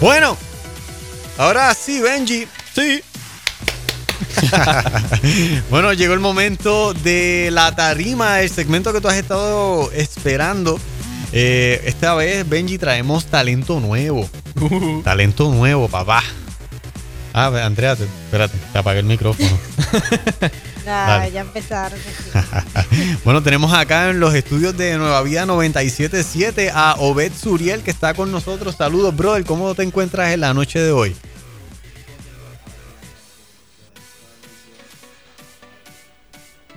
Bueno, ahora sí, Benji. Sí. bueno, llegó el momento de la tarima, el segmento que tú has estado esperando. Eh, esta vez, Benji, traemos talento nuevo. Uh. Talento nuevo, papá. Ah, Andrea, te- espérate, te apagué el micrófono. Ya, Dale. ya empezaron. bueno, tenemos acá en los estudios de Nueva Vida 977 a Obed Suriel que está con nosotros. Saludos, brother. ¿Cómo te encuentras en la noche de hoy?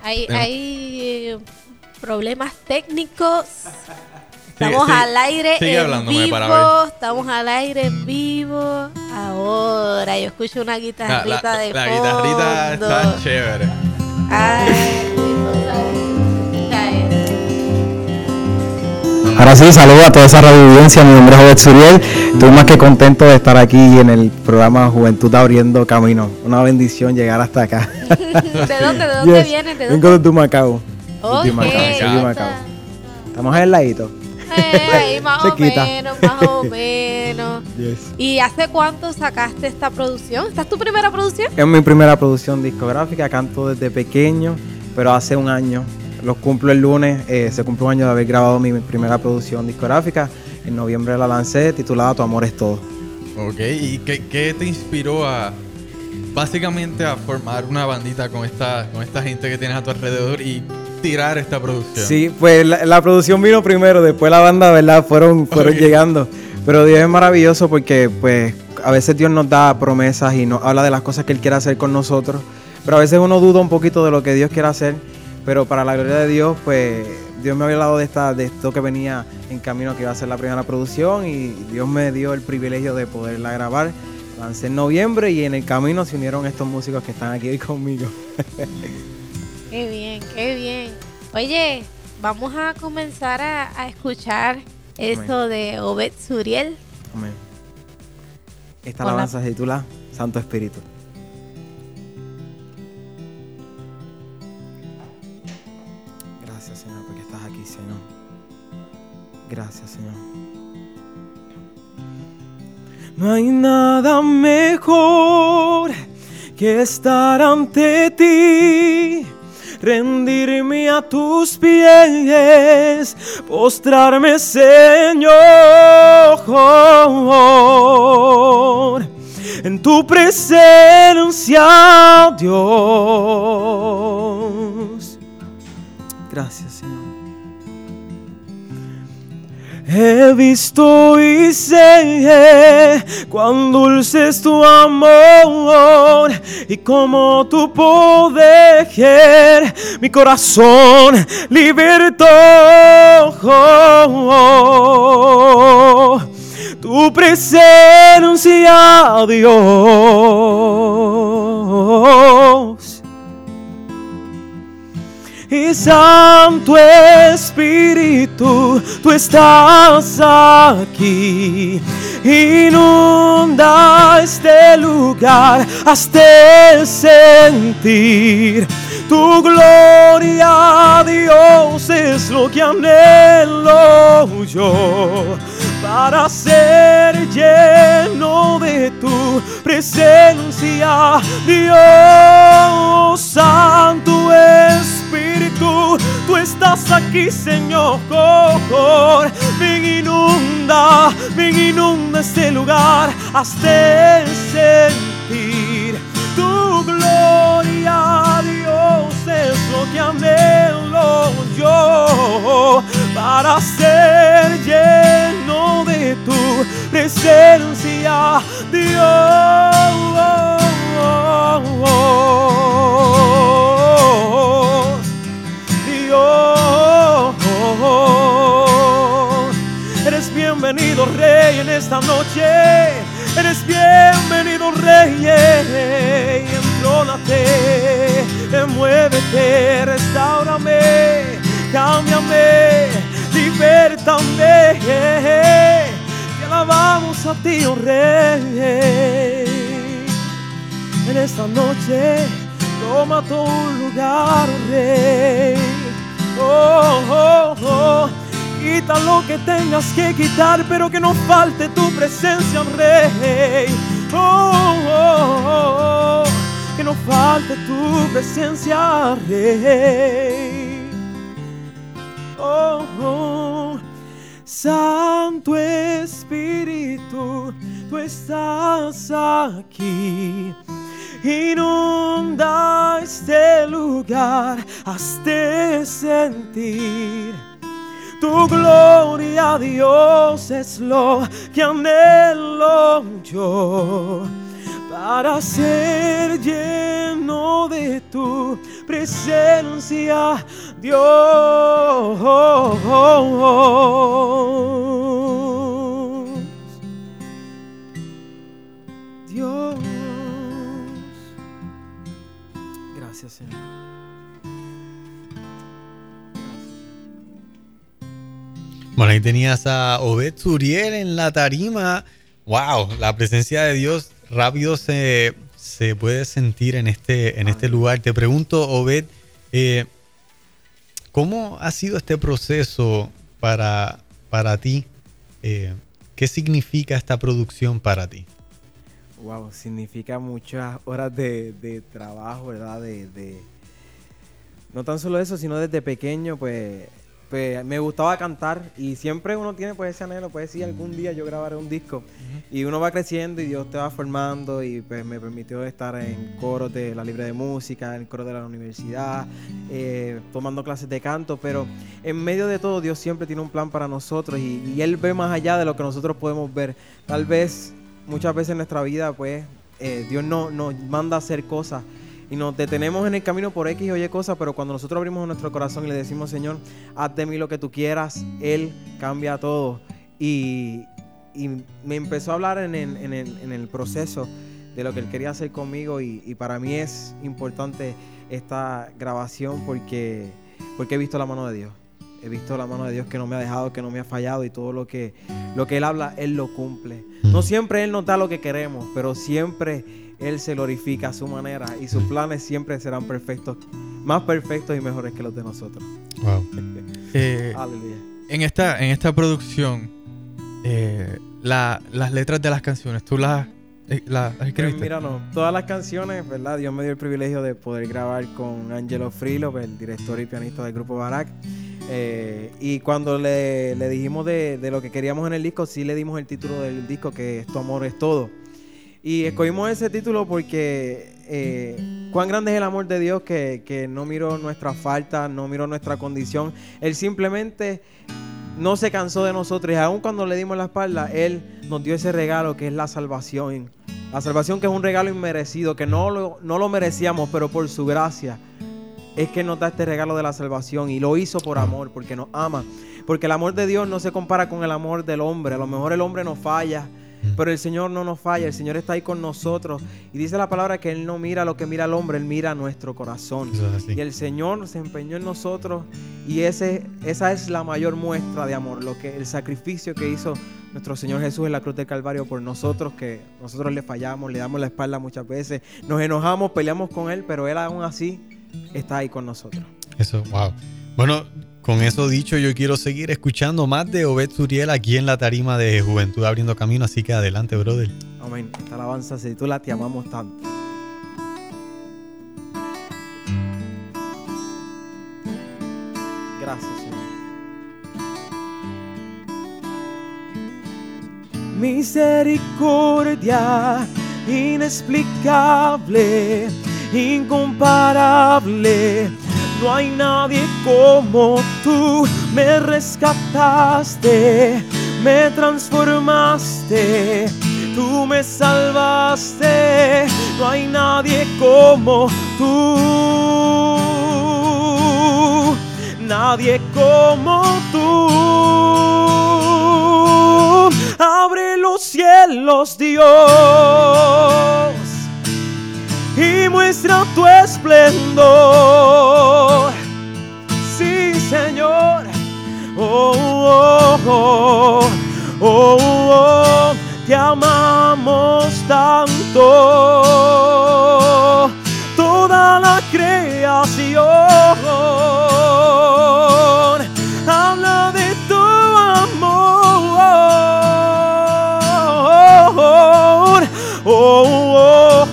Hay, hay eh, problemas técnicos. Estamos al aire sigue en vivo. para Estamos al aire en vivo. Ahora yo escucho una La, guitarrita la- de la fondo. guitarrita está chévere. Ahora sí, saludo a toda esa radio audiencia. Mi nombre es Obed Suriel. Estoy más que contento de estar aquí en el programa Juventud Abriendo Camino. Una bendición llegar hasta acá. ¿De dónde? ¿De dónde Yes. vienes? ¿De Vengo dónde? de Tumacao. Ok, de Macao, Macao. Estamos al ladito. Eh, ahí más o menos, más o menos. Yes. ¿Y hace cuánto sacaste esta producción? ¿Esta es tu primera producción? Es mi primera producción discográfica. Canto desde pequeño, pero hace un año. Los cumplo el lunes. eh, se cumple un año de haber grabado mi primera producción discográfica. En noviembre la lancé, titulada Tu amor es todo. Ok, ¿y qué, qué te inspiró a básicamente a formar una bandita con esta, con esta gente que tienes a tu alrededor y tirar esta producción? Sí, pues la, la producción vino primero, después la banda, ¿verdad? Fueron, fueron llegando. Pero Dios es maravilloso porque, pues, a veces Dios nos da promesas y nos habla de las cosas que Él quiere hacer con nosotros. Pero a veces uno duda un poquito de lo que Dios quiere hacer. Pero para la gloria de Dios, pues, Dios me había hablado de, esta, de esto que venía en camino, que iba a ser la primera producción. Y Dios me dio el privilegio de poderla grabar. Lancé en noviembre y en el camino se unieron estos músicos que están aquí hoy conmigo. Qué bien, qué bien. Oye, vamos a comenzar a, a escuchar eso de Obed Suriel. Amén. Esta Hola. alabanza se titula Santo Espíritu. Gracias, Señor, porque estás aquí, Señor. Gracias, Señor. No hay nada mejor que estar ante ti, rendirme a tus pies, postrarme, Señor, en tu presencia, Dios. Gracias, He visto y sé cuán dulce es tu amor y como tu poder mi corazón libertó. Tu presencia, Dios y Santo Espíritu, tú estás aquí. Inunda este lugar hasta sentir tu gloria, Dios, es lo que anhelo yo para ser lleno de tu presencia, este lugar hasta sentir tu gloria, Dios, es lo que anhelo yo para ser lleno de tu presencia, Dios. Bienvenido, Rey, en esta noche. Eres bienvenido, Rey. Entrónate, muévete, restaurame, cámbiame, libertame. Te alabamos a ti, oh Rey. En esta noche, toma tu lugar, oh Rey. Oh, oh, oh. Quita lo que tengas que quitar, pero que no falte tu presencia, Rey. Oh, oh, oh, que no falte tu presencia, Rey. Oh, oh. Santo Espíritu, tú estás aquí. Inunda este lugar, hazte sentir. Tu gloria, Dios, es lo que anhelo yo para ser lleno de tu presencia, Dios. Bueno, ahí tenías a Obed Suriel en la tarima. Wow, la presencia de Dios rápido se, se puede sentir en este, en este lugar. Te pregunto, Obed, eh, ¿cómo ha sido este proceso para, para ti? Eh, ¿Qué significa esta producción para ti? Wow, significa muchas horas de, de trabajo, ¿verdad? De, de- no tan solo eso, sino desde pequeño, pues, pues me gustaba cantar y siempre uno tiene pues ese anhelo, pues sí, algún día yo grabaré un disco y uno va creciendo y Dios te va formando y pues me permitió estar en coros de la Libre de Música, en coro de la universidad, eh, tomando clases de canto, pero en medio de todo Dios siempre tiene un plan para nosotros y, y Él ve más allá de lo que nosotros podemos ver. Tal vez muchas veces en nuestra vida pues eh, Dios no, nos manda a hacer cosas y nos detenemos en el camino por X o Y cosas, pero cuando nosotros abrimos nuestro corazón y le decimos, Señor, haz de mí lo que tú quieras, Él cambia todo. Y, y me empezó a hablar en el, en el- en el proceso de lo que Él quería hacer conmigo y, y para mí es importante esta grabación porque, porque he visto la mano de Dios. He visto la mano de Dios que no me ha dejado, que no me ha fallado y todo lo que, lo que Él habla, Él lo cumple. No siempre Él nos da lo que queremos, pero siempre Él se glorifica a su manera y sus planes siempre serán perfectos, más perfectos y mejores que los de nosotros. Wow. Eh, Aleluya. en, esta, en esta producción, eh, la- las letras de las canciones, ¿tú las, eh, las Pues escribiste? mira, no, todas las canciones, ¿verdad? Dios me dio el privilegio de poder grabar con Angelo Frilo, el director y pianista del grupo Barak. Eh, y cuando le, le dijimos de, de lo que queríamos en el disco, sí le dimos el título del disco, que es Tu amor es todo. Y escogimos ese título porque eh, cuán grande es el amor de Dios que, que no miró nuestra falta, no miró nuestra condición. Él simplemente no se cansó de nosotros y aun cuando le dimos la espalda, Él nos dio ese regalo que es la salvación. La salvación que es un regalo inmerecido, que no lo, no lo merecíamos, pero por su gracia es que nos da este regalo de la salvación y lo hizo por amor, porque nos ama. Porque el amor de Dios no se compara con el amor del hombre. A lo mejor el hombre nos falla, pero el Señor no nos falla. El Señor está ahí con nosotros. Y dice la palabra que Él no mira lo que mira el hombre, Él mira nuestro corazón. Y el Señor se empeñó en nosotros y ese, esa es la mayor muestra de amor, lo que el sacrificio que hizo nuestro Señor Jesús en la cruz del Calvario por nosotros, que nosotros le fallamos, le damos la espalda muchas veces, nos enojamos, peleamos con Él, pero Él aún así está ahí con nosotros. Eso, wow. Bueno, con eso dicho, yo quiero seguir escuchando más de Obed Suriel aquí en la tarima de Juventud Abriendo Camino, así que adelante, brother. Amén. Esta alabanza se titula Te amamos tanto. Gracias, Señor. Misericordia inexplicable, incomparable. No hay nadie como tú. Me rescataste, me transformaste. Tú me salvaste. No hay nadie como tú. Nadie como tú. Abre los cielos, Dios, y muestra tu esplendor. Oh, oh, oh, te amamos tanto. Toda la creación habla de tu amor. Oh,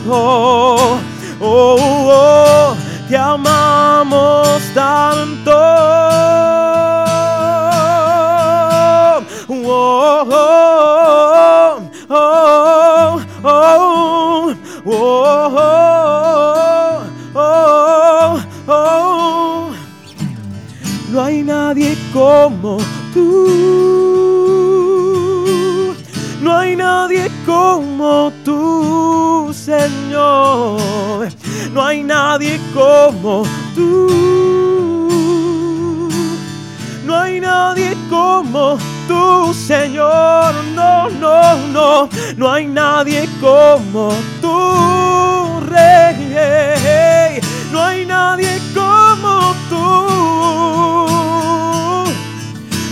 como tú, Señor. No, no, no. No hay nadie como tú, Rey. No hay nadie como tú.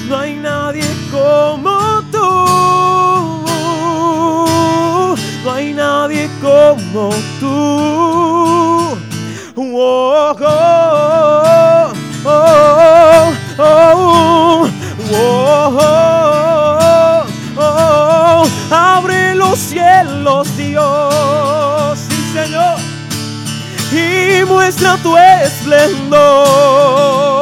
No hay nadie como tú. No hay nadie como tú. Oh, muestra tu esplendor.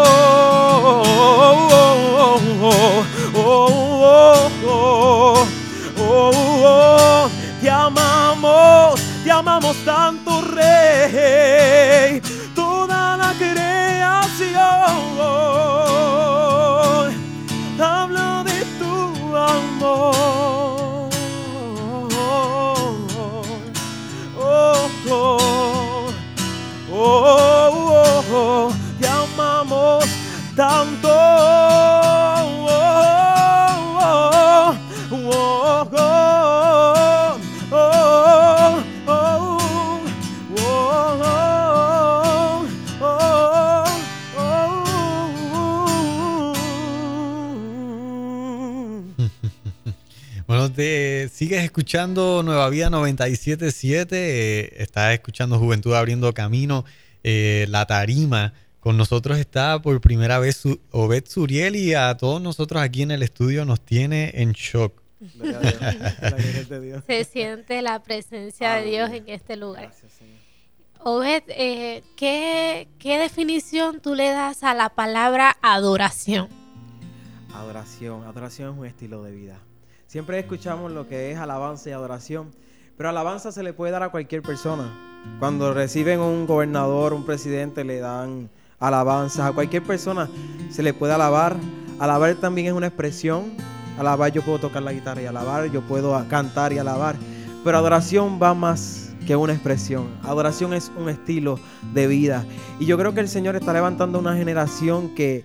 Escuchando Nueva Vida 977, eh, estás escuchando Juventud Abriendo Camino, eh, La Tarima. Con nosotros está por primera vez su, Obed Suriel y a todos nosotros aquí en el estudio nos tiene en shock. Se siente la presencia de Dios en este lugar. Gracias, Señor. Obed, eh, ¿qué, ¿qué definición tú le das a la palabra adoración? Adoración. Adoración es un estilo de vida. Siempre escuchamos lo que es alabanza y adoración, pero alabanza se le puede dar a cualquier persona. Cuando reciben un gobernador, un presidente, le dan alabanza. A cualquier persona se le puede alabar. Alabar también es una expresión. Alabar yo puedo tocar la guitarra y alabar, yo puedo cantar y alabar. Pero adoración va más que una expresión. Adoración es un estilo de vida. Y yo creo que el Señor está levantando una generación que,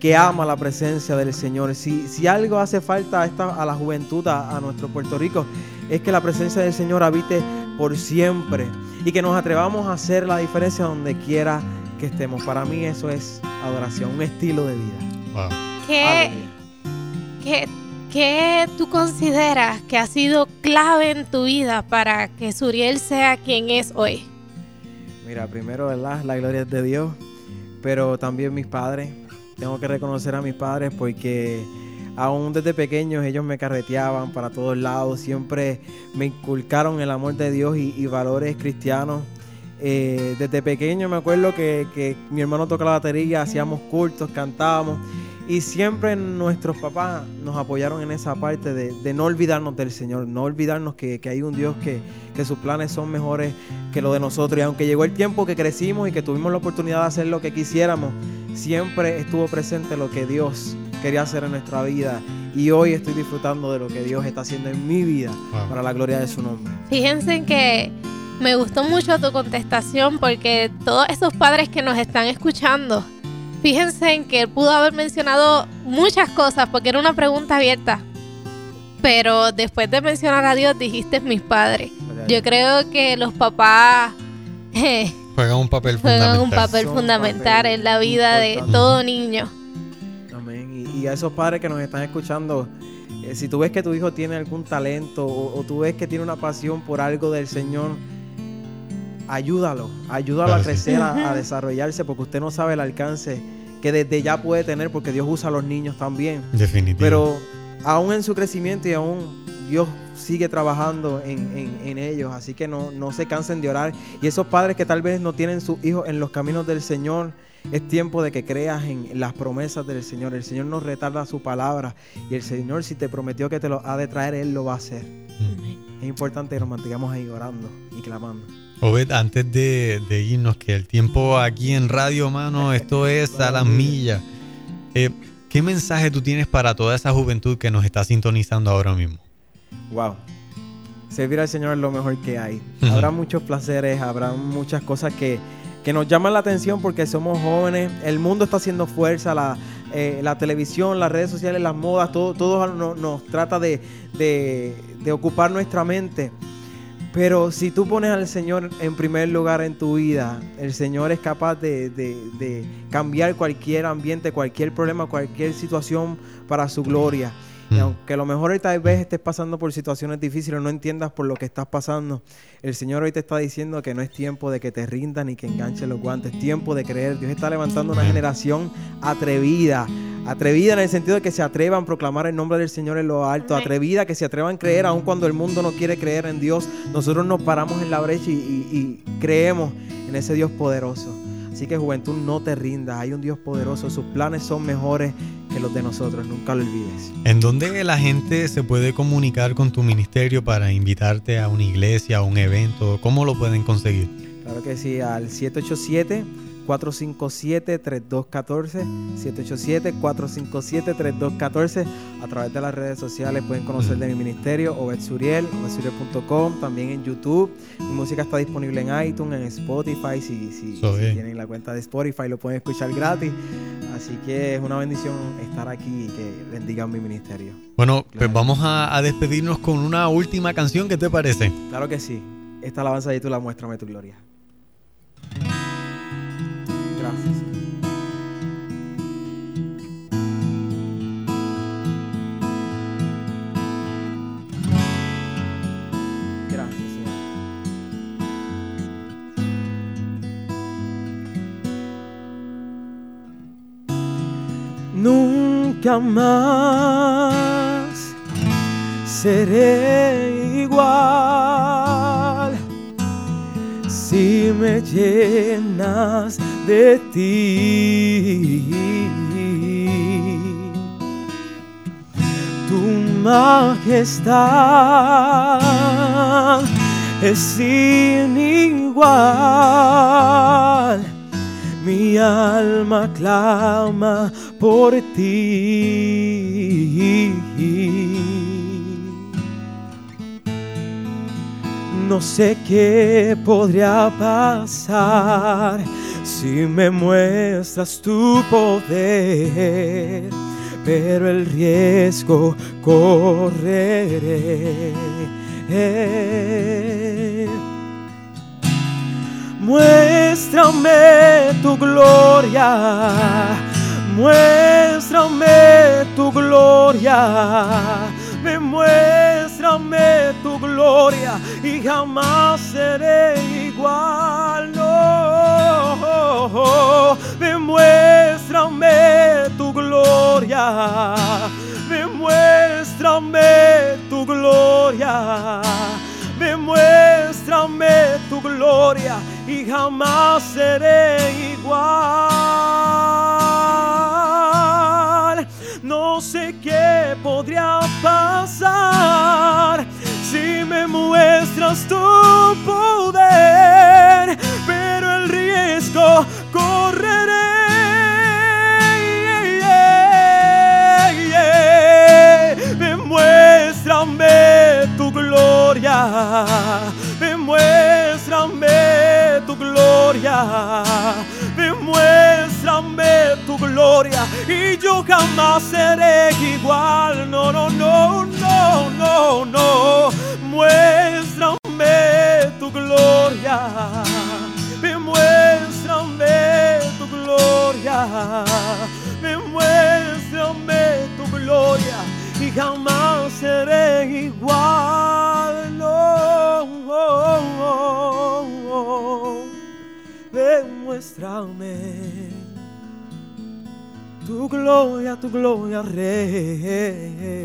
que ama la presencia del Señor. Si, si algo hace falta a, esta, a la juventud, a, a nuestro Puerto Rico, es que la presencia del Señor habite por siempre y que nos atrevamos a hacer la diferencia donde quiera que estemos. Para mí eso es adoración, un estilo de vida. Wow. ¿Qué, qué, qué tú consideras que ha sido clave en tu vida para que Suriel sea quien es hoy? Mira, primero, ¿verdad? La gloria es de Dios, pero también mis padres. Tengo que reconocer a mis padres porque aún desde pequeños ellos me carreteaban para todos lados, siempre me inculcaron el amor de Dios y, valores cristianos. Eh, desde pequeño me acuerdo que, que mi hermano tocaba la batería, hacíamos cultos, cantábamos y siempre nuestros papás nos apoyaron en esa parte de, de no olvidarnos del Señor, no olvidarnos que, que hay un Dios que, que sus planes son mejores que lo de nosotros. Y aunque llegó el tiempo que crecimos y que tuvimos la oportunidad de hacer lo que quisiéramos, siempre estuvo presente lo que Dios quería hacer en nuestra vida. Y hoy estoy disfrutando de lo que Dios está haciendo en mi vida Wow. para la gloria de su nombre. Fíjense en que me gustó mucho tu contestación porque todos esos padres que nos están escuchando, fíjense en que él pudo haber mencionado muchas cosas porque era una pregunta abierta. Pero después de mencionar a Dios dijiste mis padres. Yo creo que los papás eh, Juegan un papel juegan un fundamental. papel Son fundamental papel en la vida de todo niño. Amén. Y, y a esos padres que nos están escuchando, eh, si tú ves que tu hijo tiene algún talento o, o tú ves que tiene una pasión por algo del Señor, ayúdalo, ayúdalo Claro, a sí. crecer, a- desarrollarse, porque usted no sabe el alcance que desde ya puede tener, porque Dios usa a los niños también. Definitivo. Pero aún en su crecimiento y aún Dios sigue trabajando en, en- en ellos, así que no, no se cansen de orar. Y esos padres que tal vez no tienen sus hijos en los caminos del Señor, es tiempo de que creas en las promesas del Señor. El Señor no retarda su palabra y el Señor si te prometió que te lo ha de traer, Él lo va a hacer. Es importante que nos mantengamos ahí orando y clamando. Obed, antes de, de irnos, que el tiempo aquí en Radio Mano, esto es a las millas. Eh, ¿Qué mensaje tú tienes para toda esa juventud que nos está sintonizando ahora mismo? Wow. Servir al Señor es lo mejor que hay. Habrá muchos placeres, habrá muchas cosas que, que nos llaman la atención porque somos jóvenes. El mundo está haciendo fuerza, la, eh, la televisión, las redes sociales, las modas, todo, todo no- nos trata de, de- de ocupar nuestra mente. Pero si tú pones al Señor en primer lugar en tu vida, el Señor es capaz de, de- de cambiar cualquier ambiente, cualquier problema, cualquier situación para su gloria. Y Mm. aunque a lo mejor hoy tal vez estés pasando por situaciones difíciles, no entiendas por lo que estás pasando, el Señor hoy te está diciendo que no es tiempo de que te rindas ni que enganches los guantes, es tiempo de creer. Dios está levantando una Amén. generación atrevida, atrevida en el sentido de que se atrevan a proclamar el nombre del Señor en lo alto, atrevida que se atrevan a creer aun cuando el mundo no quiere creer en Dios. Nosotros nos paramos en la brecha y, y- y creemos en ese Dios poderoso. Así que juventud, no te rindas, hay un Dios poderoso, sus planes son mejores que los de nosotros, nunca lo olvides. ¿En dónde la gente se puede comunicar con tu ministerio para invitarte a una iglesia, a un evento? ¿Cómo lo pueden conseguir? Claro que sí, al 787-457-3214, 787-457-3214. A través de las redes sociales pueden conocer de mi ministerio, Obed Suriel, obedsuriel.com, también en YouTube. Mi música está disponible en iTunes, en Spotify, si, si- tienen la cuenta de Spotify lo pueden escuchar gratis. Así que es una bendición estar aquí y que bendigan mi ministerio. Bueno, pues vamos a, a despedirnos con una última canción. ¿Qué te parece? Claro que sí. Esta alabanza de tú la muéstrame tu gloria. Nunca más seré igual si me llenas de ti. Tu majestad es sin igual. Mi alma clama por ti. No sé qué podría pasar si me muestras tu poder, pero el riesgo correré. Muéstrame tu gloria, muéstrame tu gloria, me muéstrame tu gloria y jamás seré igual. No, me muéstrame tu gloria, me muéstrame tu gloria. Me muéstrame tu gloria y jamás seré igual. No sé qué podría pasar si me muestras tu poder, pero el riesgo correré. Me muéstrame tu gloria, gloria, me muéstrame tu gloria y yo jamás seré igual. Gloria, tu gloria, Rey.